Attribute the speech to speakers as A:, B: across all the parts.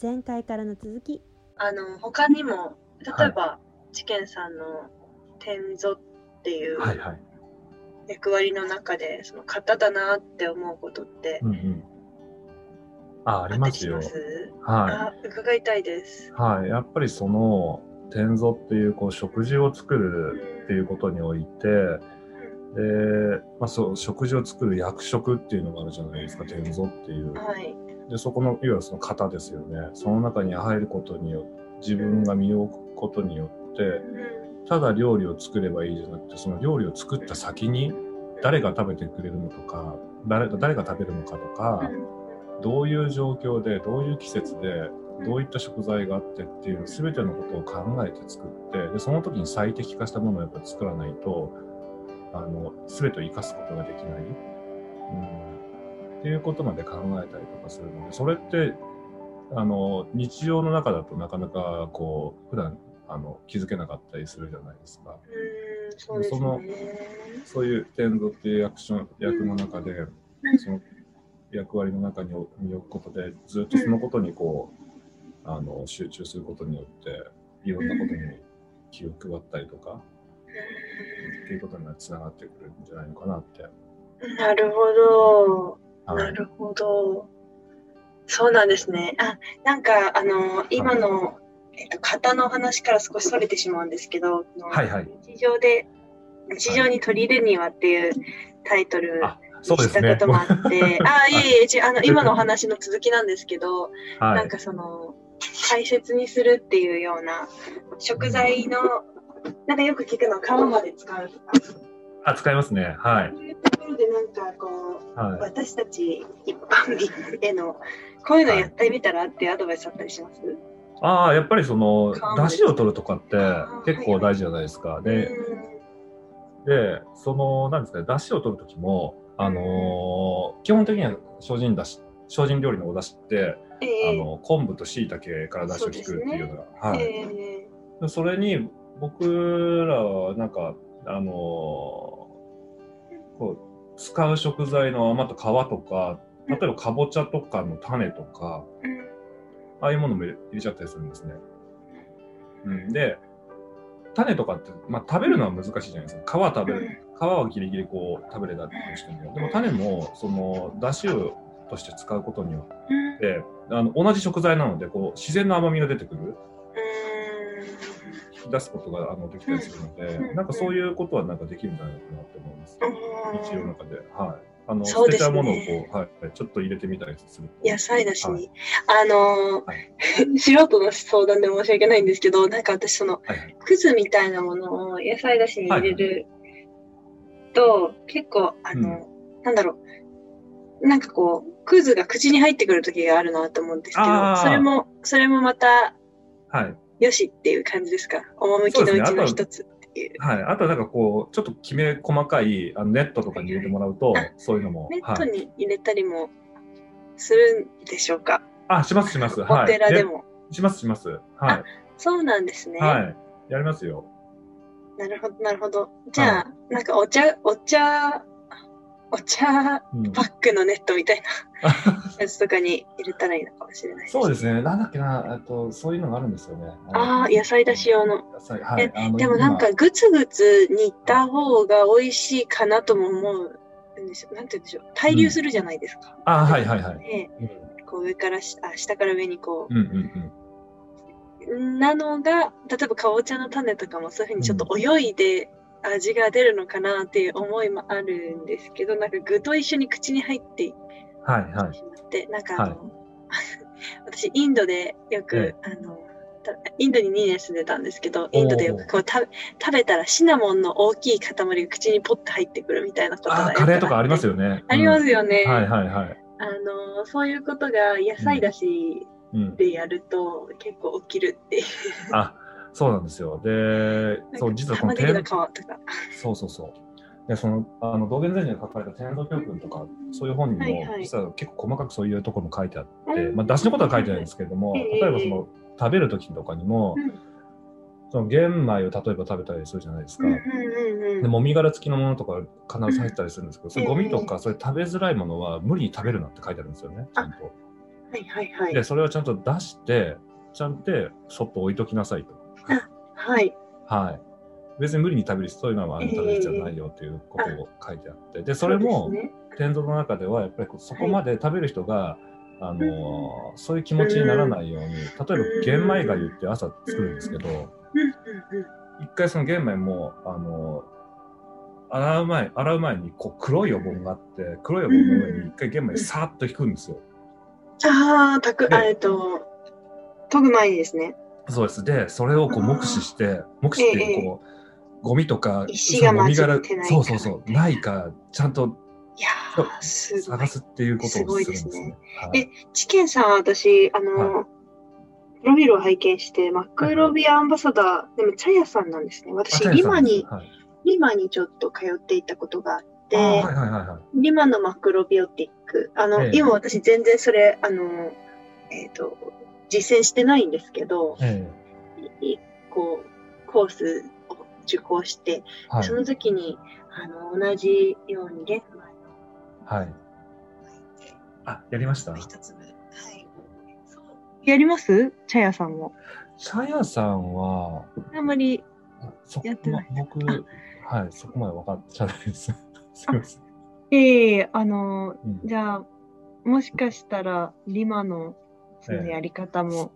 A: 前回からの続き
B: あの他にも例えば、知見さんの天蔵っていう
C: はいはい。
B: 役割の中でその型だなって思うことって
C: うんうん。あ、あ
B: あ
C: ります？よは
B: あ伺いたいです。
C: い。はい。やっぱりその、天蔵っていう、こう、食事を作るっていうことにおいて、で、まあそう、食事を作る役職っていうのがあるじゃないですか、天蔵っていう。
B: はい。
C: で、そこの、いわゆるその型ですよね。その中に入ることによって、自分が身を置くことによって、
B: うん
C: ただ料理を作ればいいじゃなくて、その料理を作った先に、誰が食べてくれるのとか、誰誰が食べるのかとか、どういう状況で、どういう季節で、どういった食材があってっていう全てのことを考えて作って、で、その時に最適化したものをやっぱり作らないと、あの、全てを生かすことができない。うん。っていうことまで考えたりとかするので、それって、あの、日常の中だとなかなか、こう、普段、あの、気づけなかったりするじゃないですか。
B: うんそす
C: その
B: ね。
C: そういう天蔵っていう役所役の中で、その役割の中に身を置くことで、ずっとそのことにこう、あの、集中することによって、いろんなことに気を配ったりとか、っていうことにつながってくるんじゃないのかなって。
B: なるほど。
C: は
B: ないるほど。そうなんですね。あ、なんか、あの、今の、えっと、型の話から少しそれてしまうんですけど、
C: はいはい。
B: 日常で、日常に取り入れるにはっていうタイトル
C: あ
B: に
C: そうですね
B: したこともあって、あ、いえいえち、あの、今のお話の続きなんですけど、
C: は
B: ないん。かその、大切にするっていうような、食材の、なんかよく聞くの、皮まで使うとか、
C: あ、使いますね。はい。
B: ろでなんかこう、
C: はい。
B: 私たち一般民へのこういうのやってみたらってアドバイスあったりします、
C: ああ、やっぱりその出汁を取るとかって結構大事じゃないですか。で、で、その、なんですかね、出汁を取るときも、あのー基本的には精進だし、精進料理のお出汁って、
B: ええ。
C: あの昆布と椎茸から出汁を作るっていうのが、はい、
B: え
C: でそれに僕らはなんかあのーこう使う食材の余った皮とか例えばかぼちゃとかの種とかああいうものも入れちゃったりするんですね。うん、で種とかって、まあ、食べるのは難しいじゃないですか。皮は食べる。皮はギリギリこう食べれたとしてもでも種もその出汁をとして使うことによ
B: うん。
C: ってあの同じ食材なのでこう自然の甘みが出てくる。引き出すことがあのできたりするので、
B: うん。
C: なんかそういうことはなんかできるんじゃないかなって思います。
B: うん
C: 日常の中で、はい。あの、
B: ね。
C: 捨てちゃうものをこう、はい、ちょっと入れてみたりする。と。
B: 野菜だしに、
C: はい。
B: あのー
C: はい。
B: 素人の相談で申し訳ないんですけどなんか私その
C: はい
B: みたいなものを野菜だしに入れると、結構あの、なんだろう。なんかこうくずが口に入ってくる時があるなと思うんですけどそれもそれもまた
C: はい。
B: よしっていう感じですか？趣のうちの一つっていう。
C: はい。あとはなんかこう、ちょっときめ細かいあのネットとかに入れてもらうと
B: あ、
C: そういうのも。
B: ネット
C: はい。
B: に入れたりもするんでしょうか、
C: あ、しますします。
B: お
C: はい。ね
B: 寺でも。
C: しますします。は
B: そうなんですね。
C: い。はい。やりますよ。
B: なるほど、なるほど。じゃあ、なんかお茶、お茶、お茶
C: うん
B: パックのネットみたいな やつとかに入れたらいいのかもしれない。
C: そうですね。なんだっけな、あと、そういうのがあるんですよね。
B: あー野菜出し用の。
C: 野菜、はい
B: でもなんか、グツグツ煮た方が美味しいかなとも思うんですよ。なんて言うんでしょう。対流するじゃないですか。
C: 今あ、はいはいはい。
B: で
C: うん
B: こう上からしあ下から上にこ
C: うんうんうん。
B: う。なのが、例えばかぼちゃの種とかもそういうふうにちょっと泳いで味が出るのかなっていう思いもあるんですけど、なんか具と一緒に口に入って
C: はいはい。
B: しまって、なんかあの、私インドでよく、
C: え
B: あの、たインドに2年住んでたんですけど、インドでよくこう食べ食べたらシナモンの大きい塊が口にポッて入ってくるみたいなことが
C: あカレーとかあります
B: よ。
C: よね。
B: ありますよね。
C: うんはいはいはい。
B: あの、そういうことが野菜だし
C: うん。
B: でやると結構起きるっていう。
C: あ、そうなんですよ。で、そう、実はこの天。そうそうそう。で、その、あの、道元禅師に書かれた天道教訓とか、そういう本にも、
B: はいはい
C: 実は結構細かくそういうところも書いてあって、
B: うん
C: まあ、出しのことは書いてないんですけれども、
B: ええ
C: 例えばその、食べる時とかにも、
B: うん
C: その玄米を例えば食べたりするじゃないですか。で、もみ殻付きのものとか必ず入ってたりするんですけど、それ
B: ええ
C: ゴミとか、それ食べづらいものは無理に食べるなって書いてあるんですよね、ちゃんと。
B: はいはいはい。
C: で、それをちゃんと出して、ちゃんとそっと置いときなさいと。
B: はい。
C: はい。別に無理に食べるそういうのは食べる必要ないよっていうことを書いてあって、で、それも天蔵の中ではやっぱりそこまで食べる人が、あのーそういう気持ちにならないように、例えば玄米がゆって朝作るんですけど。一回その玄米も、あのー洗う前、洗う前にこう黒いお盆があって、黒いお盆の上に一回玄米さーっと引くんですよ。
B: ああ、たく、えっと、研ぐ前にですね。
C: そうです。で、それをこう目視して、目視って
B: ええ
C: こう、ゴミとか、
B: 石が混じってないか
C: そうそうそう、ないか、ちゃんと
B: いや
C: 探。すっていうことをするんですね。
B: えチキンさんは私、あの、プロフィールを拝見して、マクロビアンバサダー、でもチャヤさんなんですね。私、リマに、
C: はい、
B: リマにちょっと通っていたことがあって、
C: あーはいはいはいはい。
B: リマのマクロビオティック。あの、
C: ええ
B: 今私全然それ、あの、えっ、と、実践してないんですけど、
C: え
B: いこう、コースを受講して、
C: えはい
B: その時に、あの、同じように玄米の
C: はい。あ、やりました？
B: 一粒。はい。やります？チャヤさんも。
C: シャヤさんは、
B: あんまり、
C: そ
B: やってない
C: ま僕、はい、そこまで分かっちゃないです。すいません。
B: ええあの、
C: うん
B: じゃあ、もしかしたら、リマの、そのやり方も、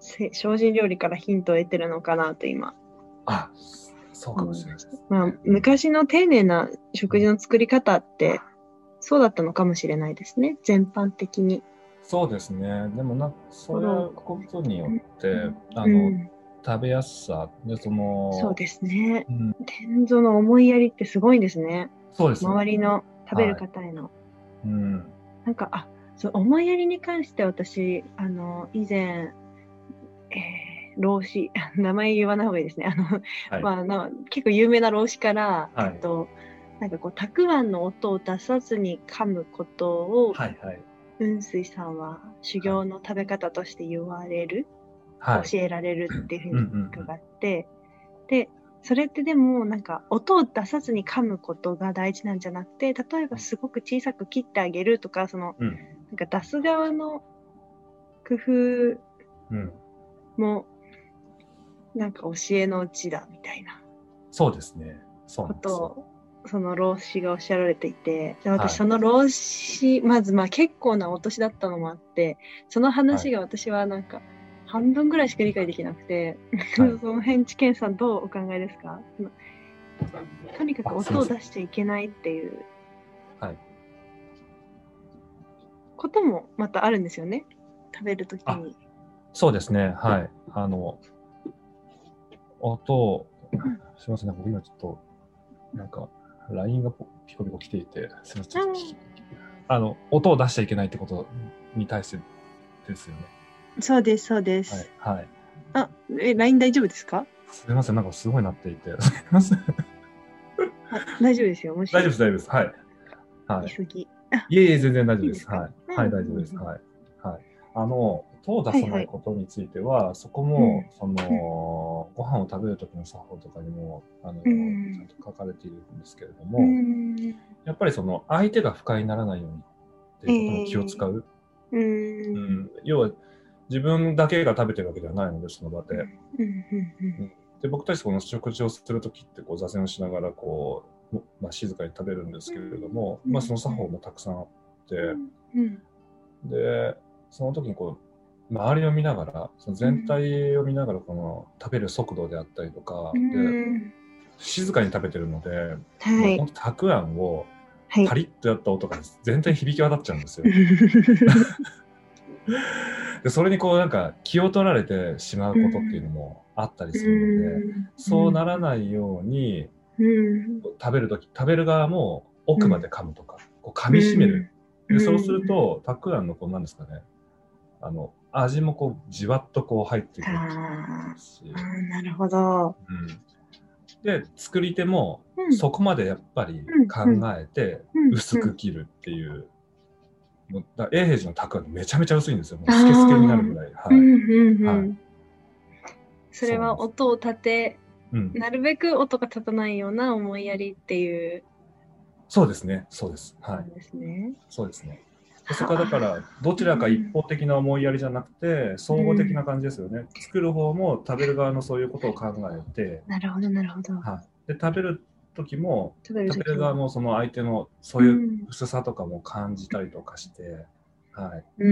B: せ精進料理からヒントを得てるのかなと今。
C: あ、そうかもしれない。
B: まあ、昔の丁寧な食事の作り方って、そうだったのかもしれないですね。全般的に。
C: そうですね。でもな、それをことによって、
B: うん
C: あの、
B: うん、
C: 食べやすさ、で、その、
B: そうですね。
C: うん、
B: 天蔵の思いやりってすごいんですね。
C: そうですね。
B: 周りの食べる方への。
C: うん。
B: なんか、あ、そう、思いやりに関して私、あの、以前、えー、老子、名前言わない方がいいですね。あの、
C: はい。
B: まあな、結構有名な老子から、
C: はい
B: えっと、なんかこう、たくあんの音を出さずに噛むことを、
C: はい、はい。
B: 雲水さんは修行の食べ方として言われる、
C: はい。
B: 教えられるっていうふうに伺って、で、それってでもなんか音を出さずに噛むことが大事なんじゃなくて、例えばすごく小さく切ってあげるとか、その、
C: うん。
B: なんか出す側の工夫
C: うん。
B: も、なんか教えのうちだみたいな
C: そうですね。そう
B: こ。とを、その老子がおっしゃられていて、私その老子、まずまあ結構なお年だったのもあって、その話が私はなんか半分ぐらいしか理解できなくて、
C: はい
B: その辺知見さんどうお考えですか？とにかく音を出しちゃいけないっていうこともまたあるんですよね。食べるときに。
C: そうですね。はい。あの、音を、すみません、なんか今ちょっと、なんか、LINE がポピコピコ来ていて、すみません。
B: うん
C: あの、音を出しちゃいけないってことに対してですよね。
B: そうです、そうです。
C: はい。はい。
B: あ、え、LINE 大丈夫ですか？
C: すみません、なんかすごいなっていて。すみません。
B: あ大丈夫ですよ。もし
C: 大丈夫です、大丈夫です。はい。はい。いえいえ、全然大丈夫です。
B: いいですか？
C: はい。
B: うん
C: はい、大丈夫です。はい。はい。あの、音を出さ
B: はいはい
C: ないことについては、そこも、その、ご飯を食べるときの作法とかにも、あの、
B: うん
C: ちゃんと書かれているんですけれど
B: う
C: も、
B: ーん。
C: やっぱりその、相手が不快にならないようにっていうことも気を使う。
B: うー。
C: うんん。要は、自分だけが食べてるわけではないので、その場で。
B: うんうん
C: で、僕たちこの食事をするときって、こう、座禅をしながら、こう、まあ、静かに食べるんですけれども、
B: うん
C: まあ、その作法もたくさんあって、で、その時にこう、周りを見ながら、その全体を見ながら、この食べる速度であったりとか、
B: う
C: で
B: ん
C: 静かに食べてるので、
B: はい。
C: もうたくあんを
B: はい。
C: パリッとやった音が全体に響き渡っちゃうんですよ。で、それにこうなんか気を取られてしまうことっていうのもあったりするので、そうならないように、
B: うん。
C: 食べるとき、食べる側も奥まで噛むとか、こう噛み締める。で、そうすると、たくあんのこうなんですかね、あの、味もこう、じわっとこう入ってくる
B: あ
C: し、
B: なるほど。
C: うん。で、作り手も、
B: うん
C: そこまでやっぱり
B: うん
C: 考えて
B: うん
C: 薄く切るっていう。もうだ永平寺のたくあんめちゃめちゃ薄いんですよ。もうスケスケになるぐらい。はい。
B: うんうんう
C: は
B: んそれは音を立て、
C: うん。
B: なるべく音が立たないような思いやりっていう
C: そうですね。そうです。はい。
B: ことですね。
C: そうですね。そこはだからどちらか一方的な思いやりじゃなくて総合的な感じですよね、作る方も食べる側のそういうことを考えて、
B: なるほど、なるほど。
C: はい、で食べる時も
B: 食べる
C: 側もその相手のそういう薄さとかも感じたりとかして、はい、
B: う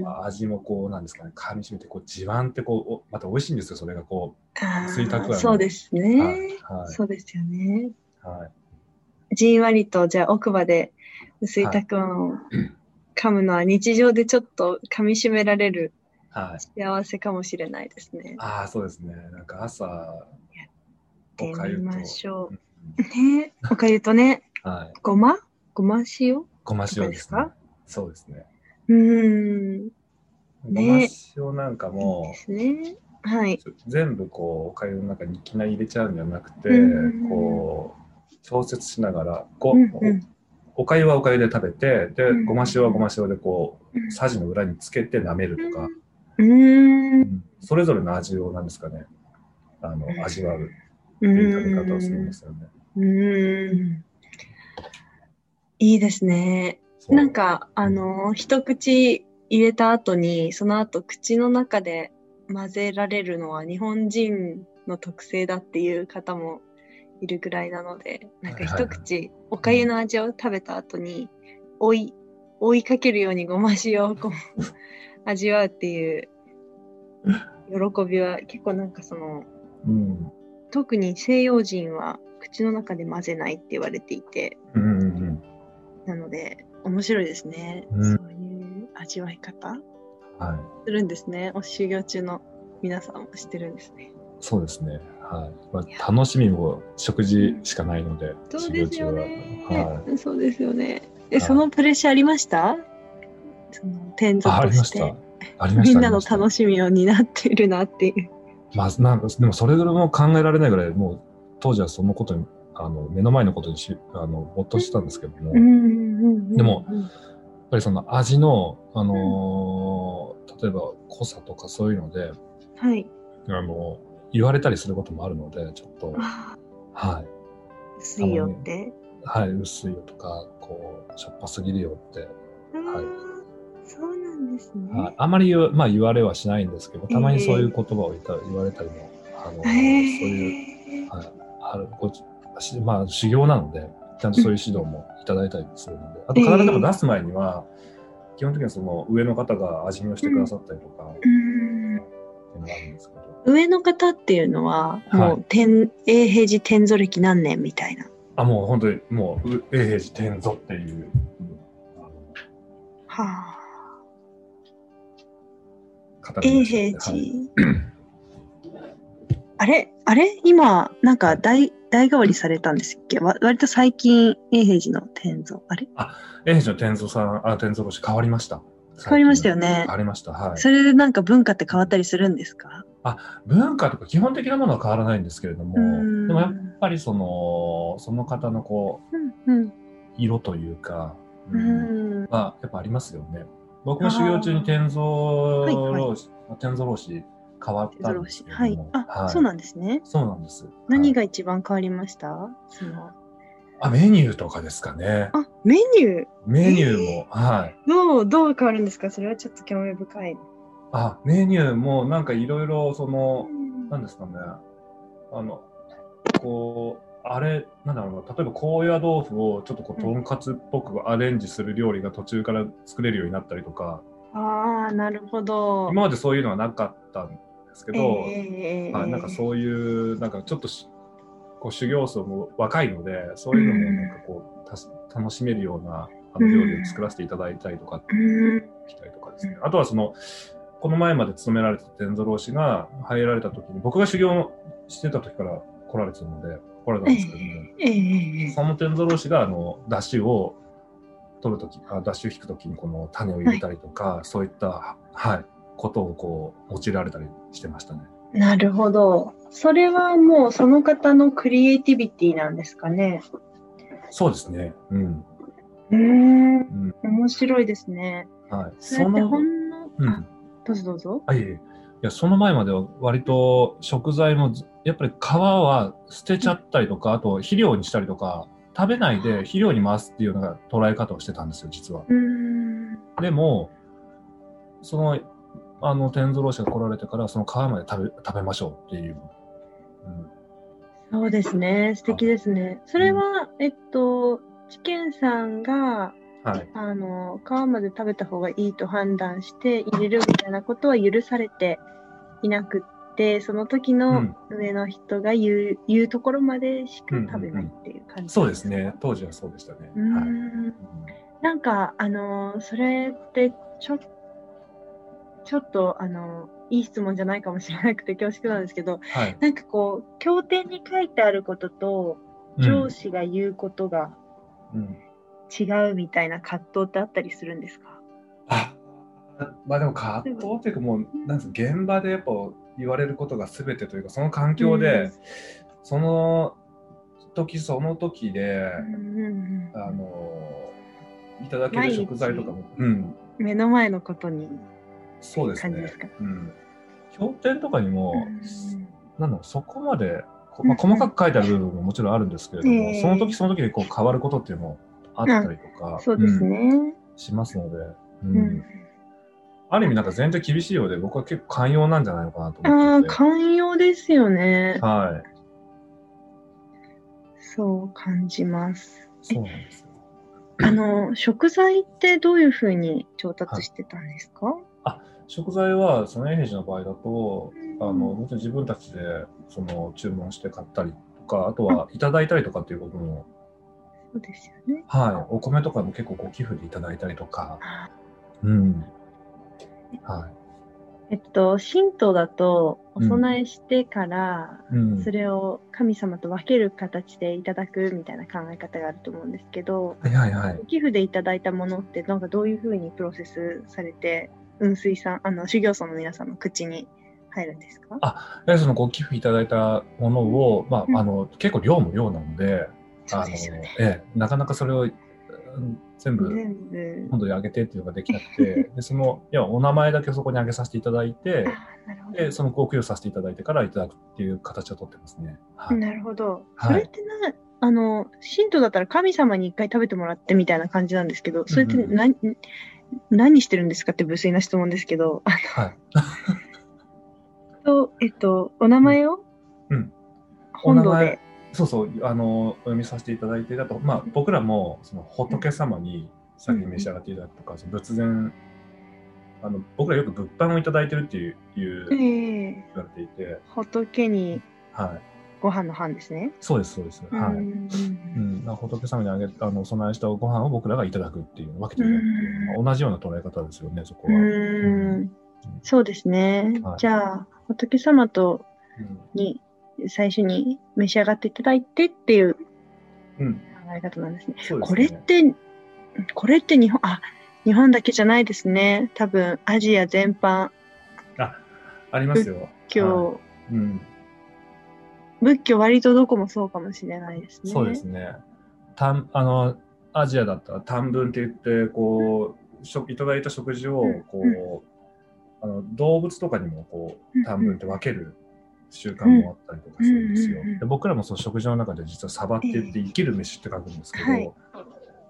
B: ん。
C: まあ味もこうなんですかね噛みしめてこうじわんってこうおまた美味しいんですよそれがこ
B: あー
C: 薄いたくあん
B: そうです
C: う、
B: ね。
C: はいはい
B: そうですよね。
C: はい、
B: じんわりと、じゃあ奥歯で薄いたくあんを噛むのは日常でちょっと噛み締められる
C: はい、
B: 幸せかもしれないですね。
C: ああそうですね。なんか朝
B: やってみましょ
C: う。
B: ね。おかゆとね、
C: はい。
B: ごま？ごま塩？
C: ごま塩です
B: か？
C: そうですね。
B: うーん。
C: ご
B: ね
C: ま塩なんか
B: いい
C: も
B: ですね。はい。
C: 全部こうおかゆの中にいきなり入れちゃうんじゃなくて、
B: うん。
C: こう調節しながらこ
B: う
C: う、
B: んうん。
C: おかゆはおかゆで食べてで
B: うん。
C: ごま塩はごま塩でこ
B: う
C: うん。さじの裏につけて舐めるとか、
B: うーん。
C: それぞれの味をなんですかね。あの
B: うん。
C: 味わう。っ
B: う
C: ていう食べ方をするんですよね。
B: うーん。いいですね。なんか、あの、一口入れた後に、その後口の中で混ぜられるのは日本人の特性だっていう方もいるぐらいなので、なんか一口おかゆの味を食べた後に、追い、追いかけるようにごま塩をこう 味わうっていう喜びは結構なんかその、
C: うん
B: 特に西洋人は口の中で混ぜないって言われていて、
C: うんうんうん
B: なので、面白いですね。
C: うん
B: そういう味わい方？
C: はい、
B: するんですね。お修行中の皆さんもしてるんですね。
C: そうですね。はいまあ、楽しみも食事しかないので、
B: そうですよね。
C: ははい
B: そうですよね。え、
C: はい
B: そのプレッシャーありました？その天
C: ああ
B: 蔵とし。
C: りましてた。ありました。
B: みんなの楽
C: し
B: しみを担っているなっていう。
C: まあ、なんかでもそれぐらいも考えられないぐらい、もう当時はそのことに、あの目の前のことにしあの没頭してたんですけども、やっ
B: うんうんうん
C: でもぱりその味の、あのー例えば濃さとかそういうので、
B: はい。
C: あの言われたりすることもあるので、ちょっと、
B: あ
C: はい。
B: 薄いよって。
C: はい、薄いよとか、こう、しょっぱすぎるよって、
B: ああ、そうなんですね。
C: はい、あまり言わ,、まあ、言われはしないんですけど、たまにそういう言葉を言った言われたりも、あのそういう、
B: へ
C: はい、あるこしまあ、修行なので、ちゃんとそういう指導もいただいたりするので、あと必ずでも出す前には、基本的にはその上の方が味見をしてくださったりとか、
B: うん
C: ていうのがあるんですけど、
B: 上の方っていうのは、
C: はい
B: もう天、永平寺天蔵歴何年みたいな。
C: あ、もう本当に、もう、う永平寺天蔵っていう、
B: はあ。永平寺。
C: はい
B: あれ？あれ？今、なんか代、代替わりされたんですっけ？わ割と最近、永平寺の天蔵。あれ？
C: 永平寺の天蔵さん、あ、天蔵師変わりました。
B: 変わりましたよね
C: 変わりました。はい。
B: それでなんか文化って変わったりするんですか？
C: 文化とか基本的なものは変わらないんですけれども、でもやっぱりその、その方のこう、
B: うん。
C: 色というか、
B: う
C: うん
B: ん。
C: はやっぱありますよね。僕も修行中に天蔵老師、天蔵老師変わったんですけれど
B: はい
C: も。。
B: あ、そうなんですね。
C: そうなんです。
B: 何
C: はい
B: が一番変わりました？その
C: あ、メニューとかですかね。
B: あ、メニュー？
C: メニューも、はい。
B: どう、どう変わるんですか？それはちょっと興味深い。
C: あ、メニューもなんかいろいろその、なんですかね。あの、こう、あれ、なんだろうな、例えば高野豆腐をちょっとこう、とんかつっぽくアレンジする料理が途中から作れるようになったりとか、
B: ああ、なるほど。
C: 今までそういうのはなかったんですけど、
B: えー
C: はい、なんかそういう、なんかちょっとしこう修行層も若いので、そういうのもなんかこう、楽しめるようなあの料理を作らせていただいたりとか、たりとかですね。あとはその、この前まで勤められてた天蔵老師が入られた時に、僕が修行してた時から来られてたので、来られたん。ですけども、
B: ええ
C: その天蔵老師が、あの、出汁を取るとき、あ出汁を引くときにこの種を入れたりとか、そういった、はい、ことをこう、用いられたりしてましたね。
B: なるほど。それはもうその方のクリエイティビティなんですかね。
C: そうですね。うん。
B: うーん、
C: うん。
B: 面白いですね。
C: はい。
B: それってほんの、
C: うん
B: あどうぞどうぞ。
C: あ、いえいや、その前までは割と食材もず、やっぱり皮は捨てちゃったりとか、あと肥料にしたりとか、食べないで肥料に回すっていうような捉え方をしてたんですよ、実は。
B: うーん。
C: でも、その、あの、天蔵老師が来られてから、その皮まで食べ、食べましょうっていう。うん
B: そうですね。素敵ですね。それは、えっと、知見さんが、
C: はい。
B: あの、皮まで食べた方がいいと判断して入れるみたいなことは許されていなくって、その時
C: う
B: の
C: ん
B: 上の人が言う、言うところまでしか食べないっていう感じ、
C: そうです。ね。当時はそうでしたね。
B: うーん
C: はい。うん
B: なんか、あの、それって、ちょ、ちょっと、あの、いい質問じゃないかもしれなくて恐縮なんですけど、
C: はい。
B: なんかこう、経典に書いてあることと、上司が言うことが
C: うん。うん
B: 違うみたいな葛藤ってあったりするんですか？
C: あまあでも葛藤っていうかもうなんです現場でやっぱ言われることが全てというかその環境で、その時その時で、
B: うんうんうん
C: あのいただける食材とかも、うん、
B: 目の前のことに
C: そうですね。うん、経典とかにも、
B: うん
C: なんだろうそこまで、こまあ、細かく書いてある部分ももちろんあるんですけれども、
B: ええ
C: その時その時でこう変わることっていうのもあったりとか、
B: そうです
C: うん
B: ね。
C: しますので、う
B: うんん
C: ある意味なんか全然厳しいようで僕は結構寛容なんじゃないのかなと
B: ああ、
C: 思ってて。
B: 寛容ですよね。
C: はい。
B: そう感じます。
C: そうなんですよ。
B: あの、食材ってどういうふうに調達してたんですか、
C: 食材は、その永平寺の場合だと、あの、もちろん自分たちで、その、注文して買ったりとか、あとはいただいたりとかっていうことも、
B: そうですよね。
C: はい。お米とかも結構ご寄付でいただいたりとか、うん。は
B: えっと、神道だと、お
C: うん
B: 供えしてから、
C: い。うん。
B: それを神様と分ける形でいただくみたいな考え方があると思うんですけど、
C: はいはいはい。
B: 寄付でいただいたものって、なんかどういうふうにプロセスされて、雲水さん、あの、修行僧の皆さん。の口に入るん。ですか
C: やはりそのご寄付いただいたものを、ま
B: うん。
C: あ、あの、結構量も量なので、あの、
B: ね。
C: ええ、なかなかそれを、うん。全部、
B: 全部。
C: 今度あげてっていうのができなくて、でその、要はお名前だけそこにあげさせていただいて、
B: なるほど
C: で、そのご供養させていただいてからいただくっていう形をとってますね。はい。
B: なるほど。
C: はい
B: それってな、あの、神道だったら神様に一回食べてもらってみたいな感じなん。ですけど、それって
C: うん。うん。
B: 何、何してるんですかって無粋な質問ですけど、あ
C: はい。
B: と、えっと、お名前を、
C: うん。
B: 本堂で。
C: そうそう、あの、お読みさせていただいて、だと、まあ、僕らも、その仏様に先に召し上がっていただくとか、その仏前、あの、僕らよく物販をいただいてるっていう、いう
B: え
C: 言
B: え
C: われていて、
B: 仏に。
C: はい。
B: ご飯の飯ですね。
C: そうです、そうです。はい。
B: う
C: うん仏様にあげあのお供えしたご飯を僕らがいただくっていう、分けていただくっていう、まあ同じような捉え方ですよね、そこ
B: う
C: は。
B: んそうですね。
C: はい
B: じゃあ、仏様と
C: うん
B: に最初に召し上がっていただいてっていう考
C: うん、
B: え方なんですね。
C: そうですね。
B: これって、これって日本、あ、日本だけじゃないですね。多分、アジア全般、
C: ありますよ。
B: 今日、
C: うん、
B: 仏教割とどこもそうかもしれないですね。
C: そうですね。たんあのアジアだったら短文って言ってこう食いただいた食事を
B: うん
C: こう、あの動物とかにもこ
B: うん
C: う短文って分ける習慣もあったりとかするんですよ。
B: うんうんうん。
C: で僕らもその食事の中で実はサバって言って生きる飯って書くんですけど、
B: はい。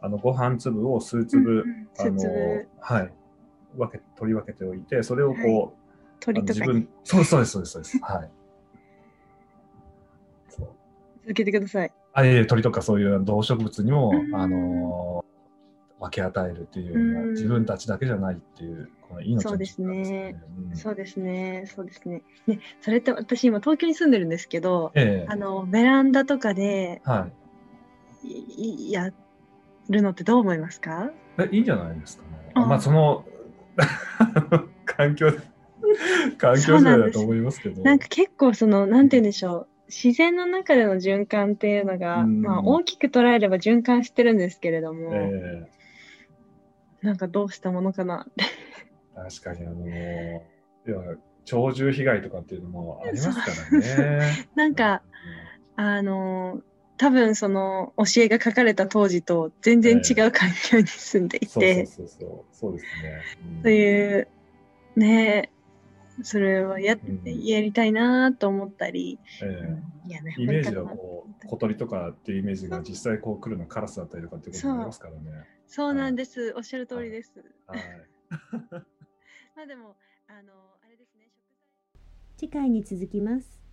C: あのご飯粒を数
B: うん
C: 粒、
B: うん。
C: あの
B: 粒。
C: はい。分け取り分けておいてそれをこう、
B: 鳥とかに。
C: そうそうですそうですそうです。はい。
B: 続けてください。
C: あいえ鳥とかそういう動植物にも、
B: うん
C: あのー分け与えるっていうのは、
B: うん
C: 自分たちだけじゃないっていうこの命の
B: そうですね。
C: うん
B: そうですね、そうですね。ね、それって私今東京に住んでるんですけど、
C: ええ
B: あの、ベランダとかで
C: はい
B: いやるのってどう思いますか？
C: えいいんじゃないですかね。あ
B: うん
C: まあその 環境で環境次第だと思いますけど。
B: なんか結構その、なんて言うんでしょう。自然の中での循環っていうのが、
C: うん。
B: まあ大きく捉えれば循環してるんですけれども、
C: え
B: なんかどうしたものかなって。
C: え確かにあのー鳥獣被害とかっていうのもありますからね。
B: なんか、あの、多分その教えが書かれた当時と全然違う環境に住んでい
C: そうそう
B: て、
C: そうそう。そうですね。うん。
B: という、ねそれはや
C: うん
B: やりたいなと思ったり、
C: ええ
B: いやね、
C: イメージはこう小鳥とかっていうイメージが実際こう来るのはカラスだったりとかってことになりますからね。
B: そうなんです。おっしゃる通りです。
C: はい。
B: まあでも、あの、あれですね、食材。
A: 次回に続きます。